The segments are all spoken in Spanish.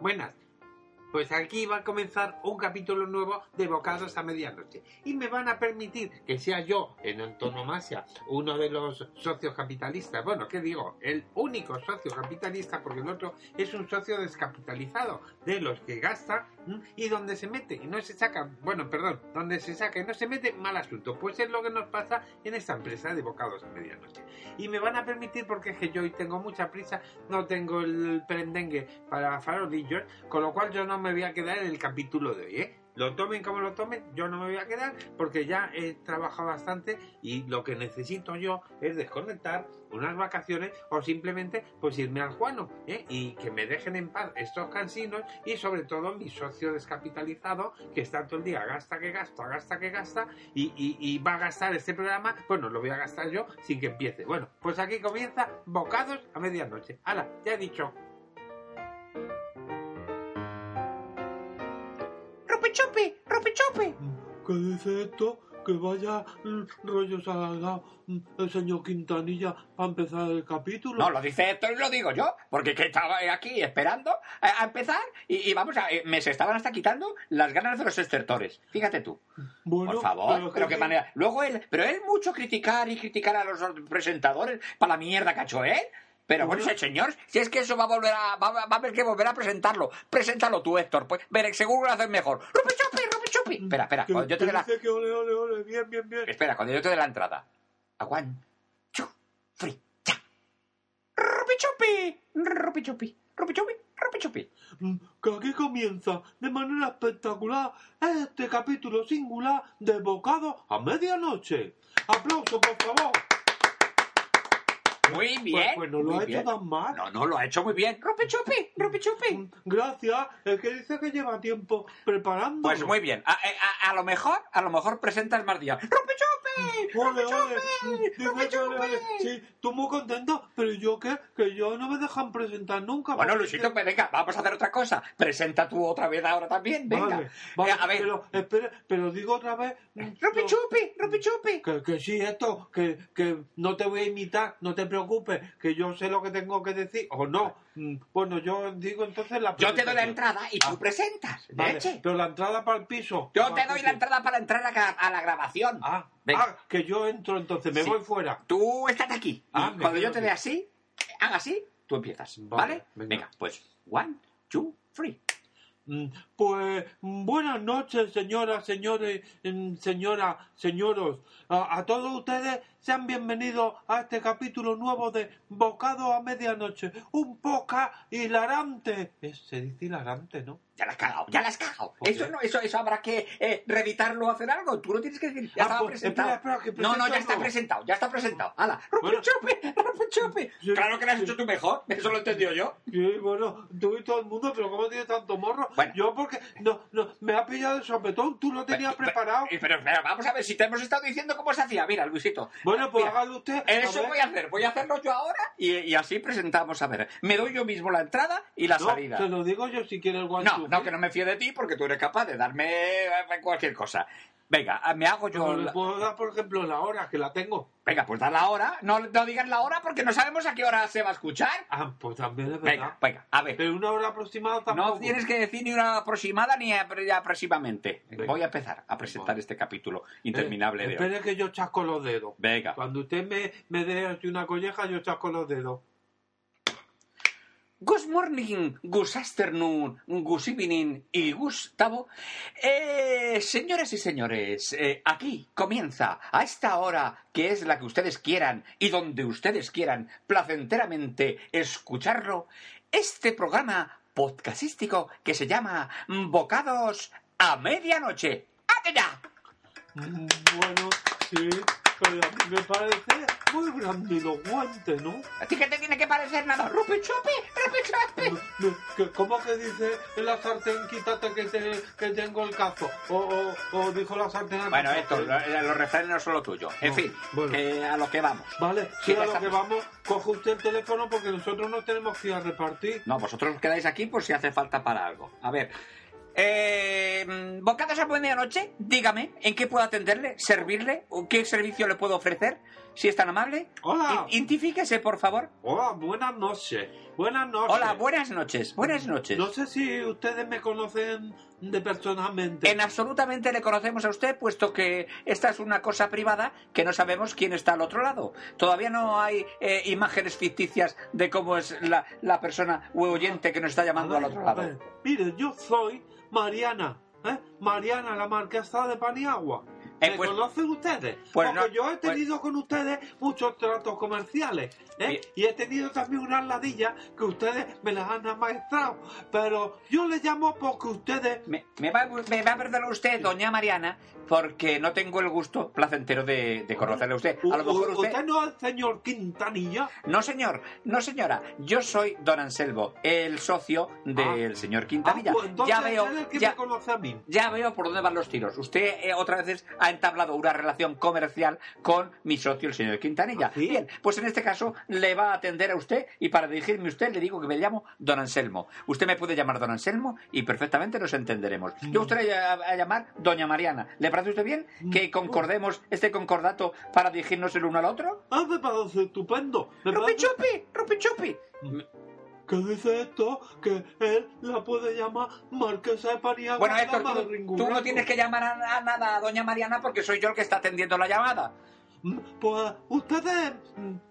buenas. Pues aquí va a comenzar un capítulo nuevo de Bocados a Medianoche. Y me van a permitir que sea yo, en antonomasia, uno de los socios capitalistas. Bueno, ¿qué digo? El único socio capitalista, porque el otro es un socio descapitalizado, de los que gasta y donde se mete y no se saca. Bueno, perdón, donde se saca y no se mete, mal asunto. Pues es lo que nos pasa en esta empresa de Bocados a Medianoche. Y me van a permitir, porque es que yo hoy tengo mucha prisa, no tengo el prendengue para farolillos, con lo cual yo no me voy a quedar en el capítulo de hoy, ¿eh? Lo tomen como lo tomen, yo no me voy a quedar porque ya he trabajado bastante y lo que necesito yo es desconectar unas vacaciones o simplemente pues irme al Juano ¿eh? y que me dejen en paz estos cansinos y sobre todo mi socio descapitalizado que está todo el día gasta que gasta, gasta que gasta y, va a gastar este programa, bueno, lo voy a gastar yo sin que empiece. Bueno, pues aquí comienza Bocados a medianoche. Hala, ya he dicho. ¡Rupichupi! ¡Rupichupi! ¿Qué dice esto? Que vaya mm, rollos alargados mm, el señor Quintanilla para empezar el capítulo. No, lo dice esto y lo digo yo, porque que estaba aquí esperando a, a empezar y, y vamos a... eh, Me se estaban hasta quitando las ganas de los estertores. Fíjate tú. bueno, Por favor, pero pero que- qué manera. Luego él, pero él mucho criticar y criticar a los presentadores para la mierda que ha hecho él. Pero bueno, ese señor, si es que eso va a volver a, va, va a haber que volver a presentarlo. Preséntalo tú, Héctor, pues, veré, seguro lo haces mejor. ¡Rupi chupi, chupi! Espera, espera, que- cuando yo te dé la, que ole, ole, ole, bien, bien, bien. espera, cuando yo te dé la entrada. A one, two, three, ya. ¡Rupi chupi! ¡Rupi chupi! ¡Rupi chupi! ¡Rupi chupi! Mm, Que aquí comienza de manera espectacular este capítulo singular de Bocado a medianoche. Aplauso, por favor. Muy Pues, bien. pues no lo ha bien. hecho tan mal. No, no, lo ha hecho muy bien. ¡Rupi chupi! ¡Rupi chupi! Mm, Gracias, es que dice que lleva tiempo preparando. Pues muy bien. A, a- a lo mejor, a lo mejor presentas más días. ¡Rupi chupi! Ole, ¡Rupi ole, que ole, ole. Sí, tú muy contento, pero yo qué, que yo no me dejan presentar nunca. Bueno, porque- Luisito, pues venga, vamos a hacer otra cosa. Presenta tú otra vez ahora también, venga. Vale, vale, Eh, a ver, pero espere, pero digo otra vez. mm, ¡Rupi chupi! ¡Rupi chupi! Que, que sí, esto, que, que no te voy a imitar, no te preocupes, que yo sé lo que tengo que decir, o no. Mm, Bueno, yo digo entonces la Yo te doy la entrada y tú Ah, presentas. Vale, leche. pero la entrada para el piso. Yo ¿para te doy la entrada para entrar a, la grabación. Ah, Venga. ah, que yo entro entonces, me Sí. voy fuera. Tú estás aquí. Ah, cuando yo te aquí. vea así, haga así, tú empiezas. Vale, ¿Vale? venga. Venga, pues, one, two, three. Mm, Pues buenas noches, señoras, señores, mm, señoras, señoros. A, a todos ustedes sean bienvenidos a este capítulo nuevo de Bocado a Medianoche. Un poca hilarante. Se dice hilarante, ¿no? Ya la has cagado, ya la has cagado. ¿Por Eso no, eso, eso habrá que eh, reeditarlo o hacer algo. Tú lo tienes que decir. Ya Ah, estaba pues, presentado. espera, espera, que no, no, ya está algo. presentado, ya está presentado. ¡Hala! ¡Rupi Bueno. chupi! ¡Rupi chupi! Sí, claro que lo has hecho tú mejor. Eso lo he entendido yo. Sí, bueno, tú y todo el mundo, pero ¿cómo tienes tanto morro? Bueno. Yo porque no, no, me ha pillado el sopetón, tú lo tenías Pero- preparado. Pero, pero, pero vamos a ver si te hemos estado diciendo cómo se hacía. Mira, Luisito. Bueno, pues Mira, hágalo usted. Eso voy a hacer. Voy a hacerlo yo ahora y, y así presentamos. A ver, me doy yo mismo la entrada y la No, salida. te lo digo yo si quieres el one No, two, no, ¿eh? que no me fíe de ti porque tú eres capaz de darme eh, cualquier cosa. Venga, me hago yo. Pero le puedo dar, por ejemplo, la hora, que la tengo. Venga, pues da la hora. No, no digas la hora porque no sabemos a qué hora se va a escuchar. Ah, pues también es Venga, verdad. venga, a ver. Pero una hora aproximada tampoco. No tienes que decir ni una aproximada ni apro- aproximadamente. Venga. Voy a empezar a presentar este capítulo Eh, interminable de hoy. Espere que yo chasco los dedos. Venga. Cuando usted me, me dé una colleja, yo chasco los dedos. Good morning, good afternoon, good evening y Gustavo. Eh, señoras y señores, eh, aquí comienza a esta hora que es la que ustedes quieran y donde ustedes quieran placenteramente escucharlo, este programa podcastístico que se llama Bocados a Medianoche. ¡Ate ya! Mm, Bueno, sí, pero me parece muy grandilocuente, ¿no? ¿A ti qué te tiene que parecer nada? ¡Rupi chupi! ¡Rupi chupi! ¿Cómo que dice en la sartén quítate que, te- que tengo el cazo? O, o, o dijo la sartén... Bueno, esto, ¿eh? lo- los refranes no son lo tuyo. En No, fin, bueno. eh, a lo que vamos. Vale, Sí, a lo que vamos, coge usted el teléfono porque nosotros nos tenemos que ir a repartir. No, vosotros os quedáis aquí por si hace falta para algo. A ver. Eh, ¿Bocados a medianoche? Dígame, ¿en qué puedo atenderle? ¿Servirle? ¿O ¿Qué servicio le puedo ofrecer? Si es tan amable. Hola. Identifíquese, por favor. Hola, buenas noches. buenas noches. Hola, buenas noches, buenas noches. No sé si ustedes me conocen de personalmente. En absolutamente le conocemos a usted, puesto que esta es una cosa privada que no sabemos quién está al otro lado. Todavía no hay eh, imágenes ficticias de cómo es la, la persona u oyente que nos está llamando A al ver, otro lado. ver, Mire, yo soy Mariana, ¿eh? Mariana, la marquesa de Paniagua. Eh, ¿Me pues- conocen ustedes? pues Porque no, yo he pues- tenido con ustedes muchos tratos comerciales, ¿eh? Y he tenido también unas ladillas que ustedes me las han amaestrado. Pero yo les llamo porque ustedes... Me, me va, me va a perdonar usted, doña Mariana, porque no tengo el gusto placentero de, de conocerle a usted. A lo mejor u- usted... no es el señor Quintanilla? No, señor, no, señora. Yo soy don Anselmo, el socio del señor Quintanilla. Ah, pues ya veo, él es el que ya, me conoce a mí. ya veo por dónde van los tiros. Usted eh, otras veces ha entablado una relación comercial con mi socio, el señor Quintanilla. ¿Ah, sí? Bien, pues en este caso le va a atender a usted y para dirigirme a usted le digo que me llamo don Anselmo. Usted me puede llamar don Anselmo y perfectamente nos entenderemos. Mm. Yo usted a, a llamar doña Mariana. ¿Le parece usted bien que concordemos este concordato para dirigirnos el uno al otro? Ah, me parece estupendo. Me ¡Rupi parece- chupi! ¡Rupi chupi! ¿Qué dice esto? Que él la puede llamar Marquesa de Paniagua. Bueno, Héctor, tú, tú no tienes que llamar a, a nada a doña Mariana porque soy yo el que está atendiendo la llamada. Mm, Pues ustedes,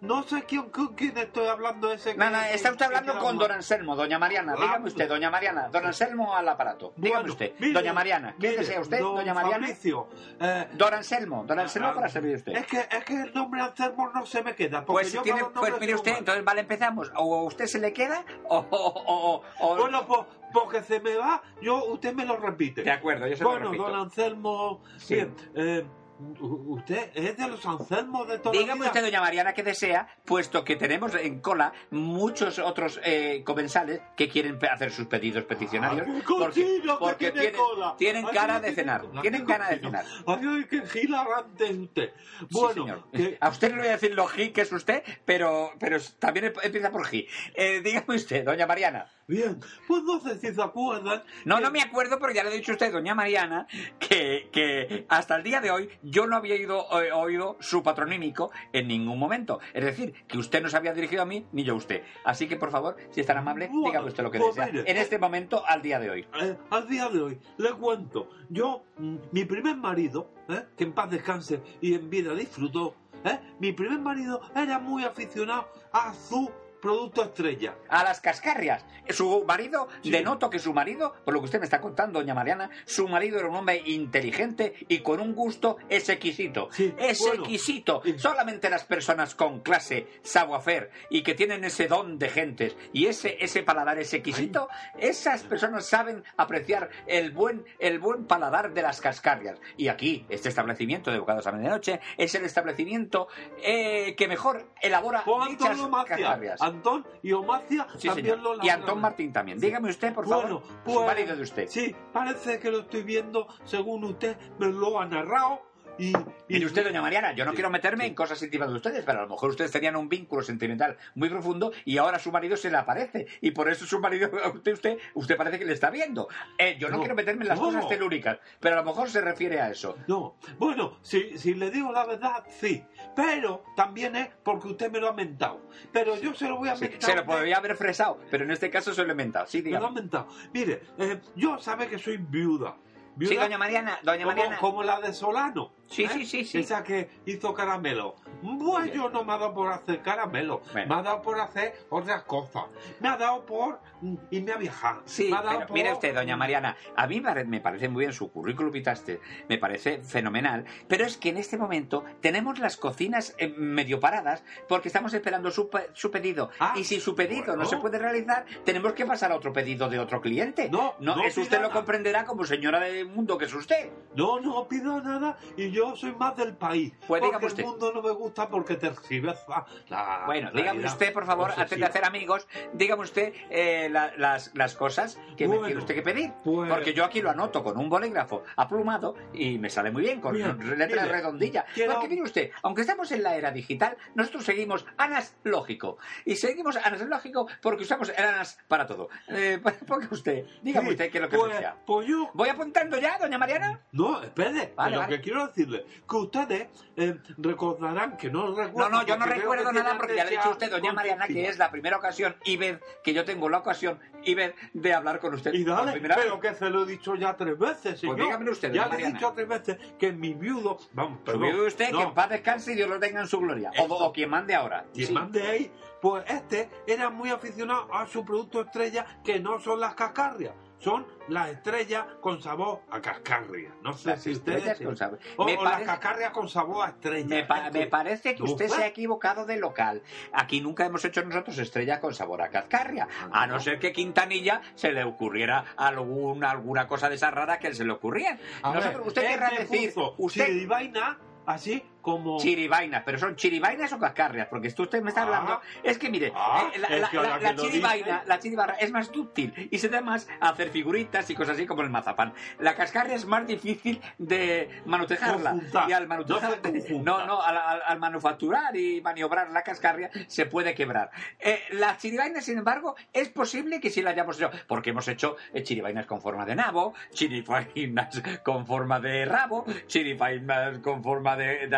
no sé quién, con quién estoy hablando ese. No, no, está usted hablando con don Anselmo, doña Mariana. Ah, Dígame usted, doña Mariana. Don Anselmo al aparato. Dígame Bueno, usted. mire, doña Mariana. ¿Quién desea usted? don Doña Mariana. Fabricio, eh, Don Anselmo. Don Anselmo ah, para servir usted. es, que, es que el nombre Anselmo no se me queda. Pues, yo tiene, pues mire usted, entonces vale, empezamos. O a usted se le queda o... o- o- o- Bueno, pues porque se me va, yo usted me lo repite. De acuerdo, yo se lo Bueno, repito. don Anselmo. Sí. Bien, eh, usted es de los Anselmos de toda Dígame usted, doña Mariana, que desea, puesto que tenemos en cola muchos otros eh, comensales que quieren hacer sus pedidos peticionarios. Ay, porque porque tiene tienen, cola. tienen Ay, cara no de cenar. cola, Tienen ganas de cenar. Ay, qué hilarante es usted. Sí, Bueno, señor. que- A usted no le voy a decir lo G que es usted, pero, pero también em- empieza por G. Eh, dígame usted, doña Mariana. Bien, pues no sé si se acuerdan. No, que- no me acuerdo porque ya le he dicho a usted, doña Mariana, que, que hasta el día de hoy yo no había ido, eh, oído su patronímico en ningún momento. Es decir, que usted no se había dirigido a mí ni yo a usted. Así que, por favor, si es tan amable, Bueno, dígame usted lo que pues desea. mire, en este momento, al día de hoy. Eh, al día de hoy, le cuento. Yo, mm, mi primer marido, ¿eh? que en paz descanse y en vida disfrutó, ¿eh? mi primer marido era muy aficionado a su producto estrella. A las cascarrias. Su marido, Sí. denoto que su marido, por lo que usted me está contando, doña Mariana, su marido era un hombre inteligente y con un gusto exquisito. Sí, bueno. exquisito. Sí. Solamente las personas con clase, savoir y que tienen ese don de gentes y ese, ese paladar es exquisito, esas personas saben apreciar el buen, el buen paladar de las cascarrias. Y aquí, este establecimiento de bocados a medianoche es el establecimiento eh, que mejor elabora dichas cascarrias. Antón y Omacia Sí, también señor. lo Y elaboran. Antón Martín también. Dígame usted, por Bueno, favor, pues, su marido de usted. Sí, parece que lo estoy viendo según usted me lo ha narrado. Y, Mire usted, doña Mariana, yo no Sí, quiero meterme sí. en cosas íntimas de ustedes, pero a lo mejor ustedes tenían un vínculo sentimental muy profundo y ahora su marido se le aparece. Y por eso su marido, usted, usted, usted parece que le está viendo. Eh, yo no, No, quiero meterme en las no. cosas telúricas, pero a lo mejor se refiere a eso. No, bueno, si, si le digo la verdad, sí. Pero también es porque usted me lo ha mentado. Pero yo se lo voy a Sí, mentar. se lo podría haber fresado, pero en este caso se lo he inventado. Sí, Me lo ha mentado. Mire, eh, yo sabe que soy viuda. Sí, Viuda doña Mariana, doña como, Mariana. como la de Solano. Sí, ¿eh? sí, sí, sí. Esa que hizo caramelo. Pues yo no me ha dado por hacer caramelo. Bueno. Me ha dado por hacer otras cosas. Me ha dado por mm, irme a viajar. Sí, me ha dado pero por... mire usted, doña Mariana, a mí me parece muy bien su currículum vitae, me parece fenomenal, pero es que en este momento tenemos las cocinas eh, medio paradas porque estamos esperando su, su pedido. Ah, y si su pedido bueno. no se puede realizar, tenemos que pasar a otro pedido de otro cliente. No, no eso pida usted lo nada. comprenderá como señora del mundo que es usted. No, no pido nada y yo soy más del país. Pues porque dígame usted. el mundo no me gusta porque te tergiversa la Bueno, dígame realidad. usted, por favor, Pues antes de hacer amigos, dígame usted eh, la- las, las cosas que me Bueno, tiene usted que pedir. pues- Porque yo aquí lo anoto con un bolígrafo aplumado y me sale muy bien, con letras redondillas. quiero- Porque mire usted, aunque estamos en la era digital, nosotros seguimos ANAS lógico. Y seguimos ANAS lógico porque usamos el ANAS para todo. Eh, ponga usted, dígame Sí, usted qué es lo que pues, desea. pues yo... ¿Voy apuntando ya, doña Mariana? No, espere. Vale, lo vale. que quiero decirle decirle que ustedes eh, recordarán que no No, recuerdo. no, yo no porque veo recuerdo nada porque ya le he dicho a usted, doña Mariana, que es la primera ocasión y vez que yo tengo la ocasión y vez de hablar con usted Y dale, primera vez. pero que se lo he dicho ya tres veces, señor. dígamelo usted, Ya le he dicho tres veces que mi viudo... Vamos, Pero perdón, vive usted, no, que en paz descanse y Dios lo tenga en su gloria. O, o quien mande ahora. Quien Sí. mande ahí, pues este era muy aficionado a su producto estrella, que no son las cascarrias, son las estrellas con sabor a cascarria. No sé Las si ustedes... con sabor. O, Me o las cascarrias con sabor a estrella. Me, pa- Esto- me parece que usted se ha equivocado de local. Aquí nunca hemos hecho nosotros estrellas con sabor a cascarria. A no ser que Quintanilla se le ocurriera alguna, alguna cosa de esas raras que se le ocurrían. A ver, Nosotros, usted querrá decir, puso usted chiribaina, así como... chiribainas, pero son chiribainas o cascarrias, porque esto usted me está Ah. hablando. Es que mire, Ah, eh, la, es la- que la- que la chiribaina, la es más dúctil y se da más a hacer figuritas y cosas así como el mazapán. La cascarria es más difícil de manutejarla. Y al No manutejar, no, no, al, al- al manufacturar y maniobrar la cascarria se puede quebrar. Eh, la chiribaina, sin embargo, es posible que sí la hayamos hecho, porque hemos hecho eh, chiribainas con forma de nabo, chiribainas con forma de rabo, chiribainas con forma de, de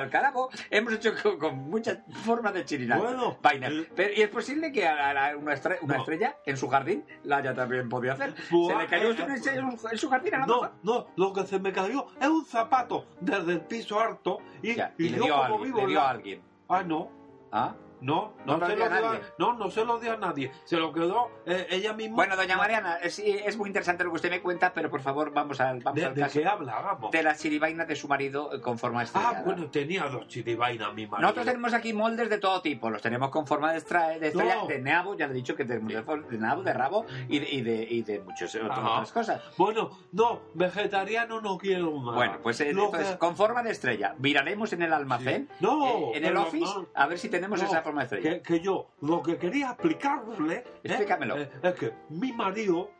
hemos hecho con, con muchas formas de chiribainas. Bueno, vainas. el- Pero- y es posible que a- una, estre- una No. estrella en su jardín la haya también podido hacer. Pues, ¿Se le cayó eh, estrella en su- jardín a lo No, mejor? no, lo que se me cayó es un zapato desde el piso alto y, Ya, y y le yo dio como alguien. vivo Le dio la- a alguien. Ah, no, ¿Ah? No, No se lo dio a, nadie. no, no se lo dio a nadie. Se lo quedó eh, ella misma. Bueno, doña Mariana, es, es muy interesante lo que usted me cuenta, pero por favor vamos al, vamos ¿De, al de caso qué hablábamos? de la chiribaina de su marido eh, con forma estrellada. Ah, bueno, tenía dos chiribainas mi marido. Nosotros tenemos aquí moldes de todo tipo, los tenemos con forma de, estra- de estrella, No. de nabo, ya le he dicho que tenemos de, de nabo, de rabo y de, y de, y de muchas otras, cosas. Bueno, no, vegetariano no quiero más. Bueno, pues eh, entonces, que- con forma de estrella, miraremos en el almacén, Sí. No, eh, en el office, no. a ver si tenemos esa forma de estrella. que, que yo lo que quería explicarle ¿eh? Explícamelo. Eh, es que mi marido,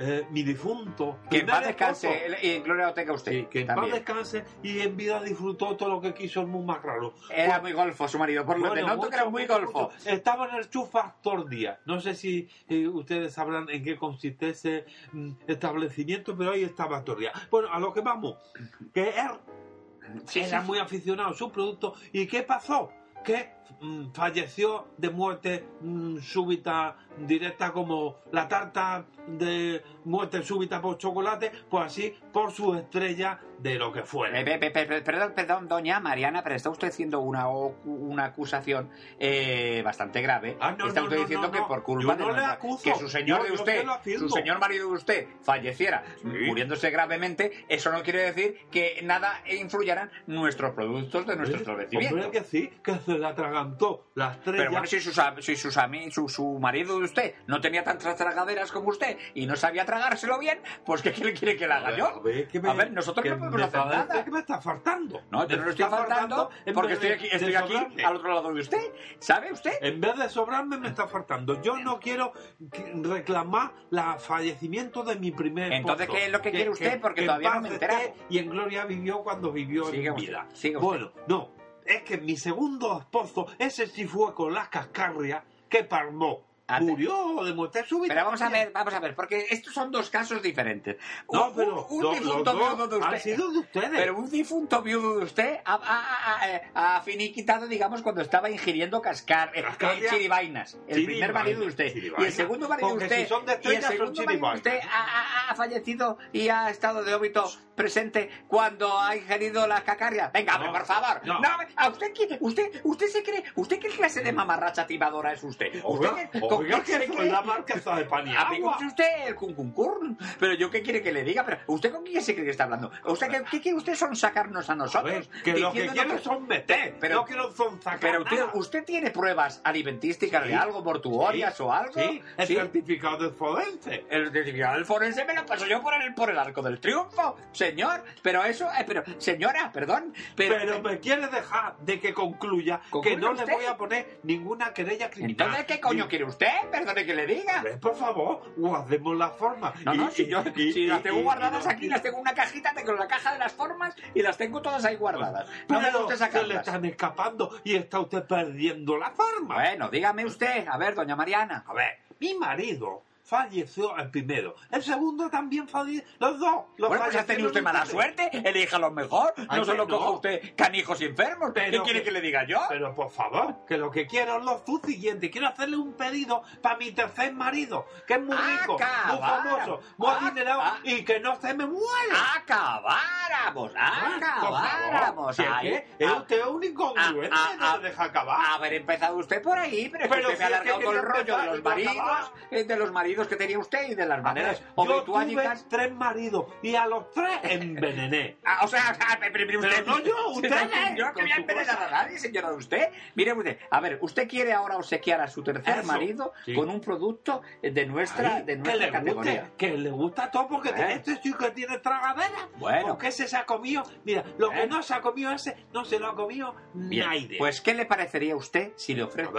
eh, mi difunto, Que en paz descanse esposo, y en gloria lo tenga usted. sí, que en paz descanse y en vida disfrutó todo lo que quiso, es muy más raro. Era muy golfo su marido, por lo Bueno, noto que era muy mucho, golfo. mucho. Estaba en el Chu Factor Día. No sé si eh, ustedes sabrán en qué consiste ese mm, establecimiento, pero ahí estaba todo el día. Bueno, a lo que vamos, que él Sí, era sí. muy aficionado a su producto. ¿Y qué pasó? Que mm, falleció de muerte mm, súbita, directa, como la tarta de muerte súbita por chocolate, pues así por su estrella de lo que fuera. Eh, pe- pe- pe- perdón, perdón, doña Mariana, pero está usted haciendo una, una acusación eh, bastante grave. Ah, no, está usted no, diciendo que por culpa de acuso. que su señor de usted, su señor marido de usted falleciera Sí. muriéndose gravemente, eso no quiere decir que nada influyera en nuestros productos de nuestro Hombre, establecimiento. hombre, que sí, que se le atragantó la estrella. Pero bueno, si, sus, si sus su, su marido de usted no tenía tantas tragaderas como usted y no sabía tragárselo bien, pues ¿qué quiere, quiere que le haga A ver, yo? a ver, que me- A ver, nosotros que no podemos hacer nada. que me está faltando. No, yo no le estoy faltando porque estoy aquí, estoy aquí al otro lado de usted. ¿Sabe usted? En vez de sobrarme, me está faltando. Yo no quiero que- reclamar la fallecimiento de mi primer Entonces, esposo. ¿qué es lo que quiere usted? Porque todavía no me he enterado. Y en gloria vivió cuando vivió Siga en usted, vida. siga usted. Bueno, no. Es que mi segundo esposo, ese sí fue con las cascarrias que palmó. Murió de muerte súbita. Pero vamos a ver, vamos a ver, porque estos son dos casos diferentes. No, Un- pero un, lo- difunto viudo de han usted. sido de ustedes. Pero un difunto viudo de usted ha, ha- ha- ha finiquitado, digamos, cuando estaba ingiriendo cascar, eh, eh, chiribainas. El Chiribainas, primer marido de usted. Y el segundo marido de usted. si son de y el estrellas, son segundo marido de usted ha, fallecido y ha estado de óbito presente cuando ha ingerido las cacarrias. Venga, No, por favor. no. ¿a usted, qué, usted, usted se cree, usted qué clase de mamarracha tibadora es usted? ¿Usted Oiga, con que cree? la marquesa de pan y A mí agua. conoce usted el cuncuncurn. Pero yo qué quiere que le diga. Pero usted con quién se cree que está hablando. ¿Usted qué, qué quiere usted son sacarnos a A ver, nosotros? que lo que quiero son meter, Pero- no quiero son sacar Pero usted, nada. usted tiene pruebas alimentísticas de algo, mortuorias Sí, o algo. Sí, el Sí. certificado de forense. El certificado del forense me lo paso yo por el, por el arco del triunfo, señor. Pero eso, eh, pero, señora, perdón. Pero, Pero, me quiere dejar de que concluya ¿Concluya que no usted? le voy a poner ninguna querella criminal. entonces, ¿qué coño quiere usted? Perdone que le diga. Por favor, guardemos la forma. No, no, Y- si yo y- si las tengo guardadas aquí, las tengo en una cajita, tengo la caja de las formas y las tengo todas ahí guardadas. No me Pero gusta se le sacarlas. están escapando y está usted perdiendo la forma. Bueno, dígame usted, a ver, doña Mariana. A ver, mi marido falleció el primero. El segundo también falleció. Los dos. Los Bueno, pues ha tenido usted mala suerte. Elija lo mejor. Ay, No se lo que no. coja usted canijos y enfermos. ¿Qué Pero quiere que- que le diga yo? Pero por favor, que lo que quiero es lo siguiente. Quiero hacerle un pedido para mi tercer marido, que es muy rico, muy famoso, muy Ah, adinerado ah. y que no se me muere. Acabáramos, Ah, acabáramos. Si es que es ah, usted un incongruente, ah, no ah, se deja acabar. Haber empezado usted por ahí, pero, Pero usted me ha si es que alargado con el rollo de empezar los maridos, eh, de los maridos que tenía usted y de las A maneras ver, yo tuve tres maridos y a los tres envenené. Ah, o sea, ah, pero, pero usted, no yo, usted, no, Yo con quería su envenenar a nadie, señora de usted. Mire usted, a ver, usted quiere ahora obsequiar a su tercer Eso, marido sí. con un producto de nuestra, Ay, de que nuestra le categoría. guste, que le gusta todo porque Eh. este que tiene tragadera. Bueno. Porque ese se ha comido. Mira, lo que Eh. no se ha comido ese, no se lo ha comido Bien, nadie. pues ¿qué le parecería a usted si le ofrezco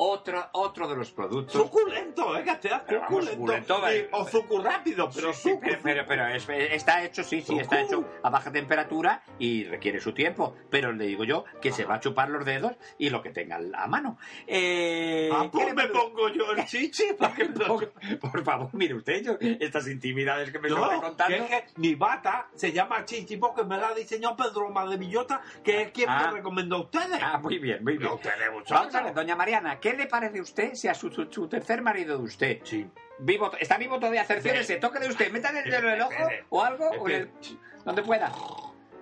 A ver. otro, de los productos? Suculento, sea Pero vamos, suculento. suculento, Y- eh. o sucu rápido, pero Sí, sucu. pero, pero- pero es- está hecho, sí, sí, está hecho a baja temperatura y requiere su tiempo. Pero le digo yo que se va a chupar los dedos y lo que tenga a mano. Eh, Ah, ¿qué pues le me pongo yo el chichi por, favor, mire usted, yo, estas intimidades que me No, contando. que es que mi bata se llama Chichi porque me la diseñó Pedro Madevillota, que es quien Ah. me recomendó a ustedes. Ah, muy bien, muy bien. Ustedes, muchachos. Vamos a ver, doña Mariana, ¿qué le parece a usted si a su, su- su tercer marido de usted Sí. vivo, está vivo todavía, Espere. toque de usted, métale el dedo en el ojo o algo, o en el- donde pueda.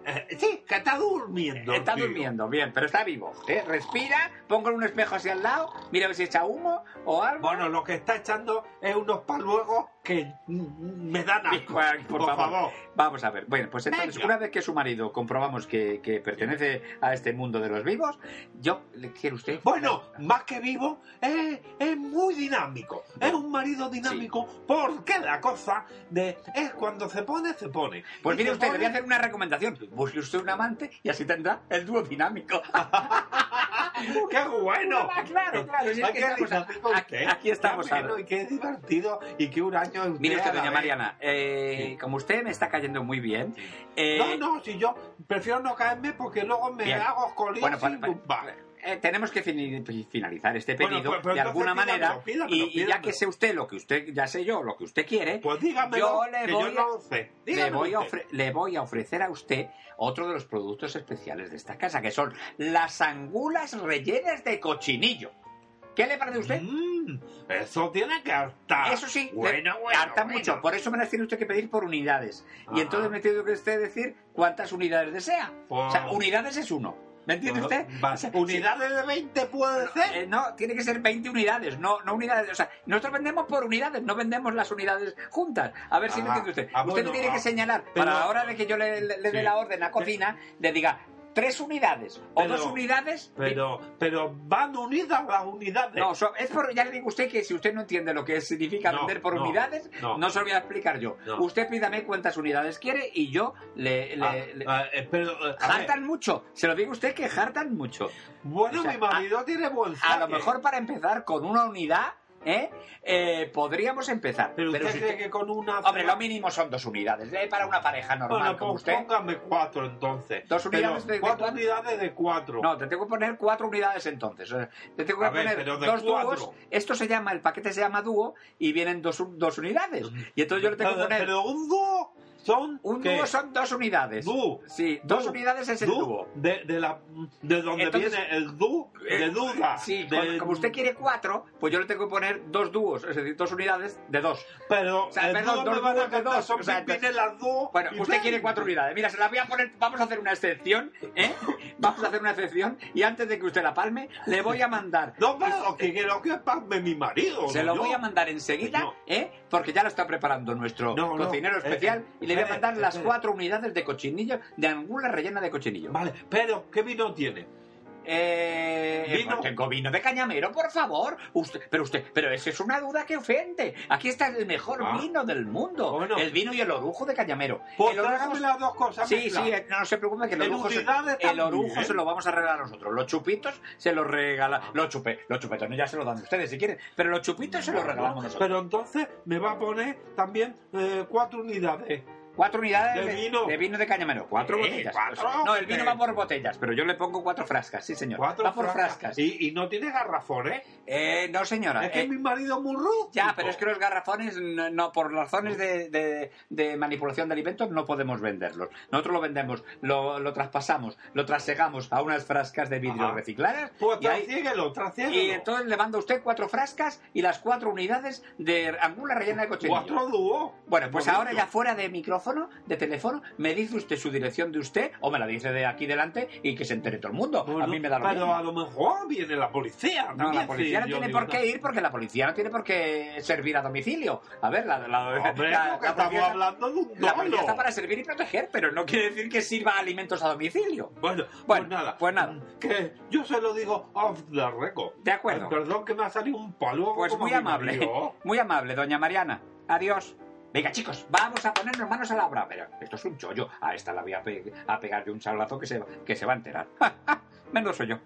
Eh, sí, que está durmiendo. Está tío. durmiendo, bien, pero está vivo. ¿eh? Respira, póngale un espejo hacia al lado, mira a ver si echa humo o algo. Bueno, lo que está echando es unos paluegos que me dan. Ay, por, Por favor. favor. Vamos a ver. Bueno, pues entonces, Venga. una vez que su marido comprobamos que, que pertenece a este mundo de los vivos, yo le quiero usted. Bueno, más que vivo, es, es muy dinámico. Es un marido dinámico porque la cosa de es cuando se pone, se pone. Pues Y mire usted, le voy a hacer una recomendación. Busque usted un amante y así tendrá el dúo dinámico. ¡Qué bueno! Claro, claro, si es que qué estamos a- aquí- estamos ahora. y qué divertido y qué huraño es Mire usted, doña. Mariana, eh, como usted me está cayendo muy bien. eh, No, no, si yo prefiero no caerme porque luego me Bien. hago colín Bueno, sin pa- pa- tumbar. eh, tenemos que finalizar este Bueno, pedido pues- pero de alguna manera pídamelo, pídamelo, y, y ya que sé usted lo que usted, ya sé yo lo que usted quiere, Pues dígamelo, Yo le que voy yo a- no lo sé. le Dígamelo voy, a usted. ofre- le voy a ofrecer a usted otro de los productos especiales de esta casa, que son las angulas rellenas de cochinillo. ¿Qué le parece a usted? Mm, eso tiene que hartar. Eso sí, bueno, le- bueno, harta bueno. mucho. Por eso me las tiene usted que pedir por unidades. Y entonces me tiene que usted decir cuántas unidades desea. O sea, unidades es uno. ¿Me entiende usted? va, O sea, ¿Unidades de 20 puede ser? eh, no, tiene que ser 20 unidades, no, no unidades. O sea, nosotros vendemos por unidades, no vendemos las unidades juntas. A ver si me Ah, entiende usted. ah, usted bueno, me tiene ah, que señalar, pero- para la hora de que yo le, le- le dé la orden a cocina, le diga tres unidades o Pero- dos unidades. Pero, pero van unidas las unidades. No, so- es por, ya le digo a usted que si usted no entiende lo que significa No, vender por no, unidades, no. no. se lo voy a explicar yo. Usted pídame cuántas unidades quiere y yo le... le- Ah, le- ah, eh, pero, eh, a ver, Jartan mucho, se lo digo a usted que jartan mucho. bueno, o sea, mi marido tiene buen A lo mejor para empezar con una unidad, ¿eh? Eh, podríamos empezar. Pero usted cree que con una... Hombre, lo mínimo son dos unidades. ¿eh? Para una pareja normal Bueno, como pues usted. póngame cuatro entonces. ¿Dos unidades de- de cuatro cuánto? unidades de cuatro. No, te tengo que poner cuatro unidades entonces. Eh, Te tengo que A poner de dos cuatro. dúos. Esto se llama, el paquete se llama dúo y vienen dos, dos unidades. Y entonces yo le tengo que poner. pero un dúo son... Un dúo son dos unidades. Dúo. Sí, dos Dúo. unidades es el dúo. De, de, la, de donde Entonces, viene el de eh, duda. Sí, de- como- usted quiere cuatro, pues yo le tengo que poner dos dúos, es decir, dos unidades de dos. Pero O sea, el perdón, dúo dos me dúos de dos, son o sea, las dúos. Bueno, usted quiere cuatro unidades. Mira, se las voy a poner, vamos a hacer una excepción, ¿eh? Vamos a hacer una excepción y antes de que usted la palme, le voy a mandar. No, pero que quiero que pague mi marido. Se no lo yo. voy a mandar enseguida, No. ¿eh? Porque ya lo está preparando nuestro No, cocinero eh, especial eh, y le voy a mandar las cuatro unidades de cochinillo, de angula rellena de cochinillo. Vale, pero ¿qué vino tiene? Eh, Vino. pues tengo vino de cañamero, por favor. Usted, pero usted, pero esa es una duda que ofende. Aquí está el mejor Ah. vino del mundo. Bueno. El vino y el orujo de cañamero. Pues el orujo- las dos cosas Sí, sí, eh, no, se preocupe que el orujo, se, el orujo se lo vamos a regalar nosotros. Los chupitos se los regala. Los chupe, los chupetones ya se los dan ustedes si quieren. Pero los chupitos se los regalamos nosotros. Pero entonces me va a poner también eh, cuatro unidades Cuatro unidades De vino. de vino de Cañamero. Cuatro Sí, botellas. cuatro. No, el vino Eh. va por botellas, pero yo le pongo cuatro frascas, sí, señor. Cuatro va por frascas. frascas. Y, y no tiene garrafones. Eh, no, señora. Es que eh, mi marido es muy rústico. Ya, pero es que los garrafones, no, no, por razones de, de- de manipulación de alimentos, no podemos venderlos. Nosotros lo vendemos, lo, lo traspasamos, lo trasegamos a unas frascas de vidrio Ajá. recicladas. Pues trasiéguelo, trasiéguelo. y entonces le manda usted cuatro frascas y las cuatro unidades de angula rellena de cochinillo. Cuatro dúos. Bueno, pues Bonito. ahora ya fuera de micrófono, de teléfono, me dice usted su dirección de usted o me la dice de aquí delante y que se entere todo el mundo. Bueno, a mí me da lo Pero mismo. a lo mejor viene la policía. No, la policía sí, no tiene por qué ir porque la policía no tiene por qué servir a domicilio. A ver, la, la, Hombre, la- la estamos policía hablando de un la policía está para servir y proteger, pero no quiere decir que sirva alimentos a domicilio. Bueno, Bueno, pues nada. pues nada. Que yo se lo digo off the record. De acuerdo. Perdón que me ha salido un polvo. Pues muy amable, muy amable, doña Mariana. Adiós. Venga, chicos, vamos a ponernos manos a la obra. Pero esto es un chollo. A esta la voy a, pe- a pegar de un sablazo que se, que se va a enterar. Menos soy yo.